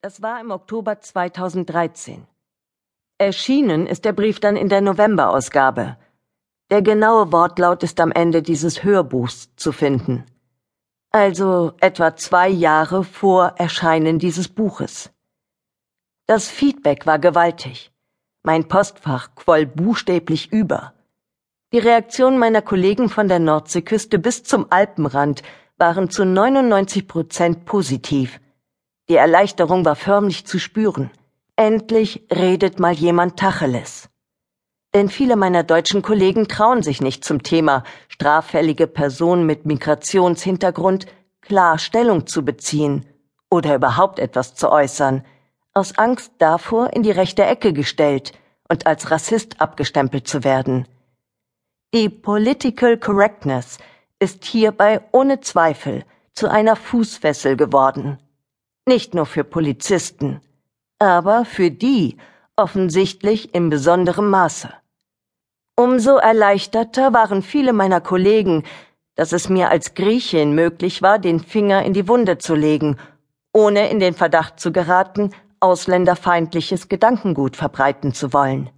Das war im Oktober 2013. Erschienen ist der Brief dann in der Novemberausgabe. Der genaue Wortlaut ist am Ende dieses Hörbuchs zu finden. Also etwa zwei Jahre vor Erscheinen dieses Buches. Das Feedback war gewaltig. Mein Postfach quoll buchstäblich über. Die Reaktionen meiner Kollegen von der Nordseeküste bis zum Alpenrand waren zu 99 Prozent positiv. Die Erleichterung war förmlich zu spüren. Endlich redet mal jemand Tacheles. Denn viele meiner deutschen Kollegen trauen sich nicht zum Thema straffällige Personen mit Migrationshintergrund klar Stellung zu beziehen oder überhaupt etwas zu äußern, aus Angst davor in die rechte Ecke gestellt und als Rassist abgestempelt zu werden. Die Political Correctness ist hierbei ohne Zweifel zu einer Fußfessel geworden nicht nur für Polizisten, aber für die offensichtlich in besonderem Maße. Umso erleichterter waren viele meiner Kollegen, dass es mir als Griechin möglich war, den Finger in die Wunde zu legen, ohne in den Verdacht zu geraten, ausländerfeindliches Gedankengut verbreiten zu wollen.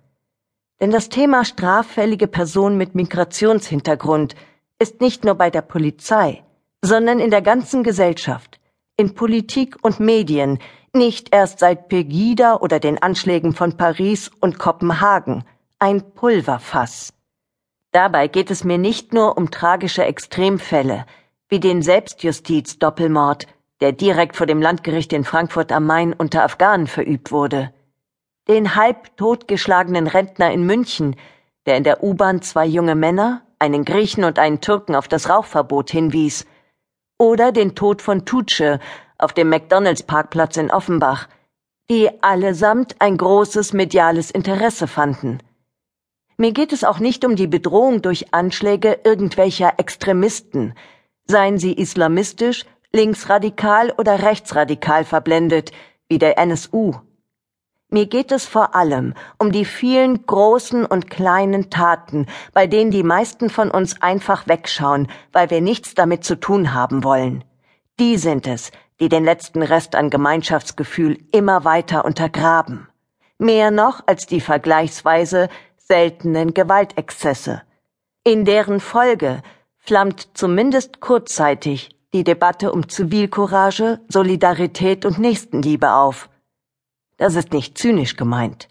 Denn das Thema straffällige Personen mit Migrationshintergrund ist nicht nur bei der Polizei, sondern in der ganzen Gesellschaft in Politik und Medien, nicht erst seit Pegida oder den Anschlägen von Paris und Kopenhagen, ein Pulverfass. Dabei geht es mir nicht nur um tragische Extremfälle, wie den Selbstjustiz-Doppelmord, der direkt vor dem Landgericht in Frankfurt am Main unter Afghanen verübt wurde, den halb totgeschlagenen Rentner in München, der in der U-Bahn zwei junge Männer, einen Griechen und einen Türken auf das Rauchverbot hinwies, oder den Tod von Tutsche auf dem McDonalds-Parkplatz in Offenbach, die allesamt ein großes mediales Interesse fanden. Mir geht es auch nicht um die Bedrohung durch Anschläge irgendwelcher Extremisten, seien sie islamistisch, linksradikal oder rechtsradikal verblendet, wie der NSU mir geht es vor allem um die vielen großen und kleinen Taten, bei denen die meisten von uns einfach wegschauen, weil wir nichts damit zu tun haben wollen. Die sind es, die den letzten Rest an Gemeinschaftsgefühl immer weiter untergraben. Mehr noch als die vergleichsweise seltenen Gewaltexzesse. In deren Folge flammt zumindest kurzzeitig die Debatte um Zivilcourage, Solidarität und Nächstenliebe auf das ist nicht zynisch gemeint.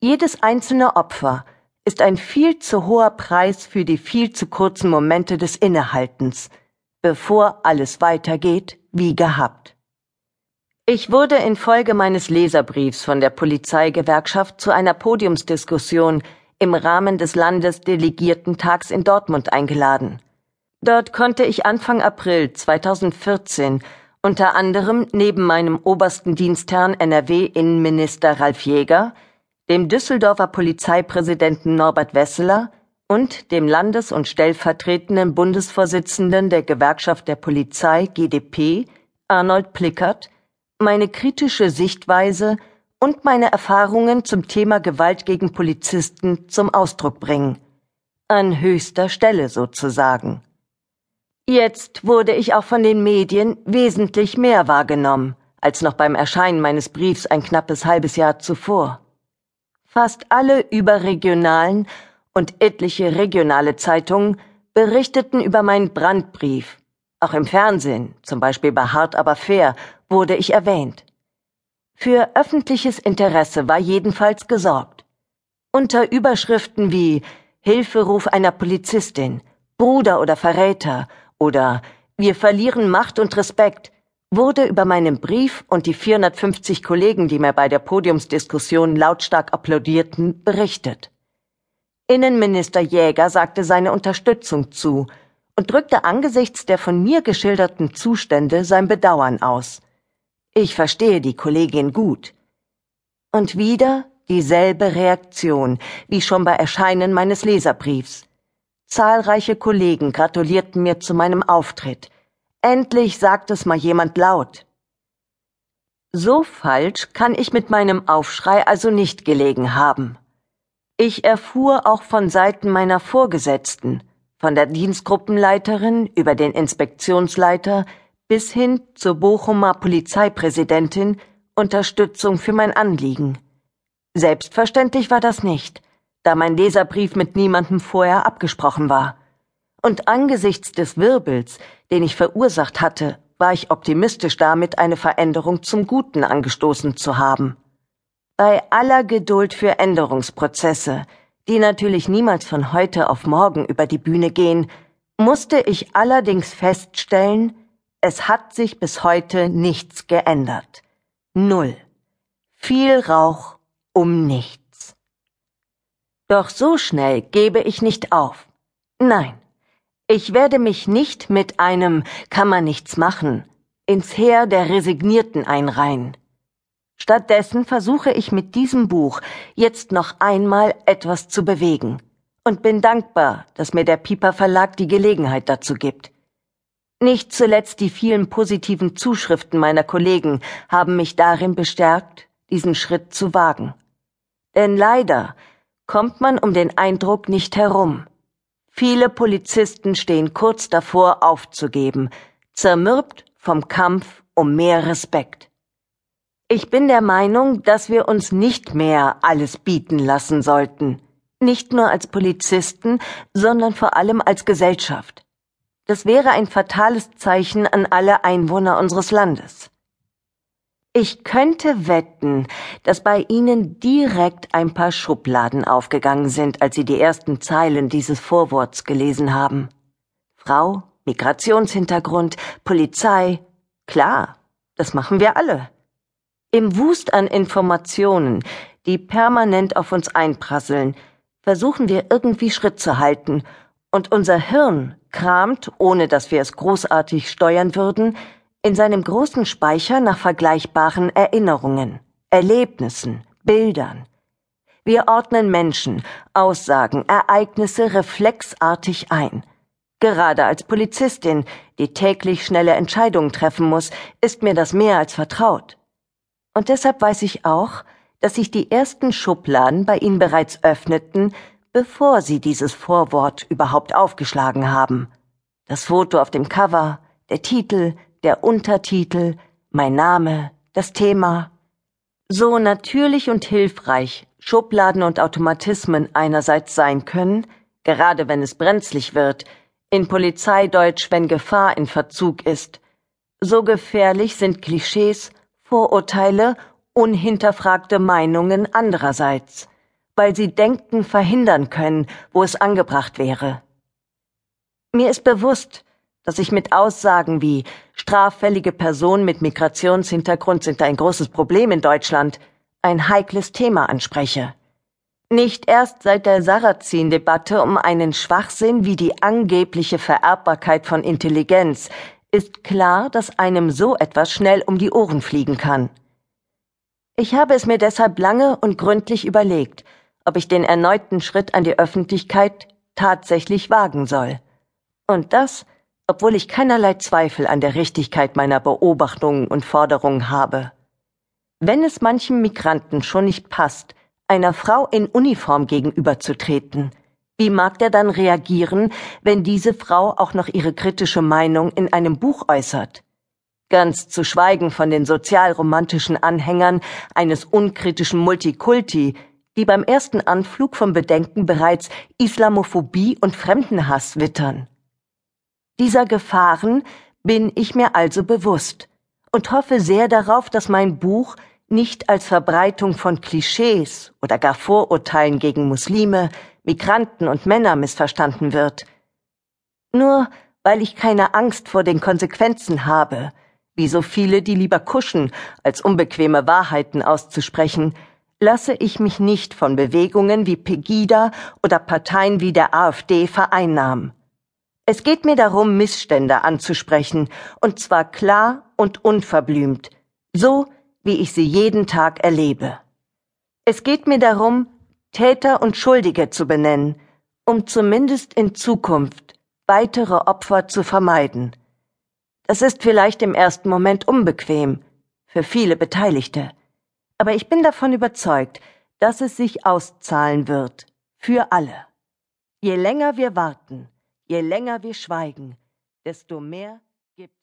Jedes einzelne Opfer ist ein viel zu hoher Preis für die viel zu kurzen Momente des Innehaltens, bevor alles weitergeht wie gehabt. Ich wurde infolge meines Leserbriefs von der Polizeigewerkschaft zu einer Podiumsdiskussion im Rahmen des Landesdelegiertentags in Dortmund eingeladen. Dort konnte ich Anfang April 2014 unter anderem neben meinem obersten Dienstherrn NRW-Innenminister Ralf Jäger, dem Düsseldorfer Polizeipräsidenten Norbert Wesseler und dem Landes- und stellvertretenden Bundesvorsitzenden der Gewerkschaft der Polizei GdP, Arnold Plickert, meine kritische Sichtweise und meine Erfahrungen zum Thema Gewalt gegen Polizisten zum Ausdruck bringen. An höchster Stelle sozusagen. Jetzt wurde ich auch von den Medien wesentlich mehr wahrgenommen als noch beim Erscheinen meines Briefs ein knappes halbes Jahr zuvor. Fast alle überregionalen und etliche regionale Zeitungen berichteten über meinen Brandbrief. Auch im Fernsehen, zum Beispiel bei Hart aber fair, wurde ich erwähnt. Für öffentliches Interesse war jedenfalls gesorgt. Unter Überschriften wie Hilferuf einer Polizistin, Bruder oder Verräter oder Wir verlieren Macht und Respekt wurde über meinen Brief und die 450 Kollegen, die mir bei der Podiumsdiskussion lautstark applaudierten, berichtet. Innenminister Jäger sagte seine Unterstützung zu und drückte angesichts der von mir geschilderten Zustände sein Bedauern aus. Ich verstehe die Kollegin gut. Und wieder dieselbe Reaktion wie schon bei Erscheinen meines Leserbriefs. Zahlreiche Kollegen gratulierten mir zu meinem Auftritt. Endlich sagt es mal jemand laut. So falsch kann ich mit meinem Aufschrei also nicht gelegen haben. Ich erfuhr auch von Seiten meiner Vorgesetzten, von der Dienstgruppenleiterin über den Inspektionsleiter bis hin zur Bochumer Polizeipräsidentin Unterstützung für mein Anliegen. Selbstverständlich war das nicht, da mein Leserbrief mit niemandem vorher abgesprochen war. Und angesichts des Wirbels, den ich verursacht hatte, war ich optimistisch damit, eine Veränderung zum Guten angestoßen zu haben. Bei aller Geduld für Änderungsprozesse, die natürlich niemals von heute auf morgen über die Bühne gehen, musste ich allerdings feststellen, es hat sich bis heute nichts geändert. Null. Viel Rauch um nichts. Doch so schnell gebe ich nicht auf. Nein, ich werde mich nicht mit einem kann man nichts machen ins Heer der Resignierten einreihen. Stattdessen versuche ich mit diesem Buch jetzt noch einmal etwas zu bewegen und bin dankbar, dass mir der Piper Verlag die Gelegenheit dazu gibt. Nicht zuletzt die vielen positiven Zuschriften meiner Kollegen haben mich darin bestärkt, diesen Schritt zu wagen. Denn leider kommt man um den Eindruck nicht herum. Viele Polizisten stehen kurz davor aufzugeben, zermürbt vom Kampf um mehr Respekt. Ich bin der Meinung, dass wir uns nicht mehr alles bieten lassen sollten, nicht nur als Polizisten, sondern vor allem als Gesellschaft. Das wäre ein fatales Zeichen an alle Einwohner unseres Landes. Ich könnte wetten, dass bei Ihnen direkt ein paar Schubladen aufgegangen sind, als Sie die ersten Zeilen dieses Vorworts gelesen haben. Frau, Migrationshintergrund, Polizei, klar, das machen wir alle. Im Wust an Informationen, die permanent auf uns einprasseln, versuchen wir irgendwie Schritt zu halten, und unser Hirn kramt, ohne dass wir es großartig steuern würden, in seinem großen Speicher nach vergleichbaren Erinnerungen, Erlebnissen, Bildern. Wir ordnen Menschen, Aussagen, Ereignisse reflexartig ein. Gerade als Polizistin, die täglich schnelle Entscheidungen treffen muss, ist mir das mehr als vertraut. Und deshalb weiß ich auch, dass sich die ersten Schubladen bei Ihnen bereits öffneten, bevor Sie dieses Vorwort überhaupt aufgeschlagen haben. Das Foto auf dem Cover, der Titel, der Untertitel, mein Name, das Thema. So natürlich und hilfreich Schubladen und Automatismen einerseits sein können, gerade wenn es brenzlig wird, in Polizeideutsch, wenn Gefahr in Verzug ist, so gefährlich sind Klischees Vorurteile, unhinterfragte Meinungen andererseits, weil sie Denken verhindern können, wo es angebracht wäre. Mir ist bewusst, dass ich mit Aussagen wie straffällige Personen mit Migrationshintergrund sind ein großes Problem in Deutschland ein heikles Thema anspreche. Nicht erst seit der Sarrazin-Debatte um einen Schwachsinn wie die angebliche Vererbbarkeit von Intelligenz ist klar, dass einem so etwas schnell um die Ohren fliegen kann. Ich habe es mir deshalb lange und gründlich überlegt, ob ich den erneuten Schritt an die Öffentlichkeit tatsächlich wagen soll. Und das, obwohl ich keinerlei Zweifel an der Richtigkeit meiner Beobachtungen und Forderungen habe. Wenn es manchem Migranten schon nicht passt, einer Frau in Uniform gegenüberzutreten, wie mag der dann reagieren, wenn diese Frau auch noch ihre kritische Meinung in einem Buch äußert? Ganz zu schweigen von den sozialromantischen Anhängern eines unkritischen Multikulti, die beim ersten Anflug vom Bedenken bereits Islamophobie und Fremdenhass wittern. Dieser Gefahren bin ich mir also bewusst und hoffe sehr darauf, dass mein Buch nicht als Verbreitung von Klischees oder gar Vorurteilen gegen Muslime, Migranten und Männer missverstanden wird. Nur weil ich keine Angst vor den Konsequenzen habe, wie so viele, die lieber kuschen, als unbequeme Wahrheiten auszusprechen, lasse ich mich nicht von Bewegungen wie Pegida oder Parteien wie der AfD vereinnahmen. Es geht mir darum, Missstände anzusprechen, und zwar klar und unverblümt, so wie ich sie jeden Tag erlebe. Es geht mir darum, Täter und Schuldige zu benennen, um zumindest in Zukunft weitere Opfer zu vermeiden. Das ist vielleicht im ersten Moment unbequem für viele Beteiligte, aber ich bin davon überzeugt, dass es sich auszahlen wird für alle. Je länger wir warten, je länger wir schweigen, desto mehr gibt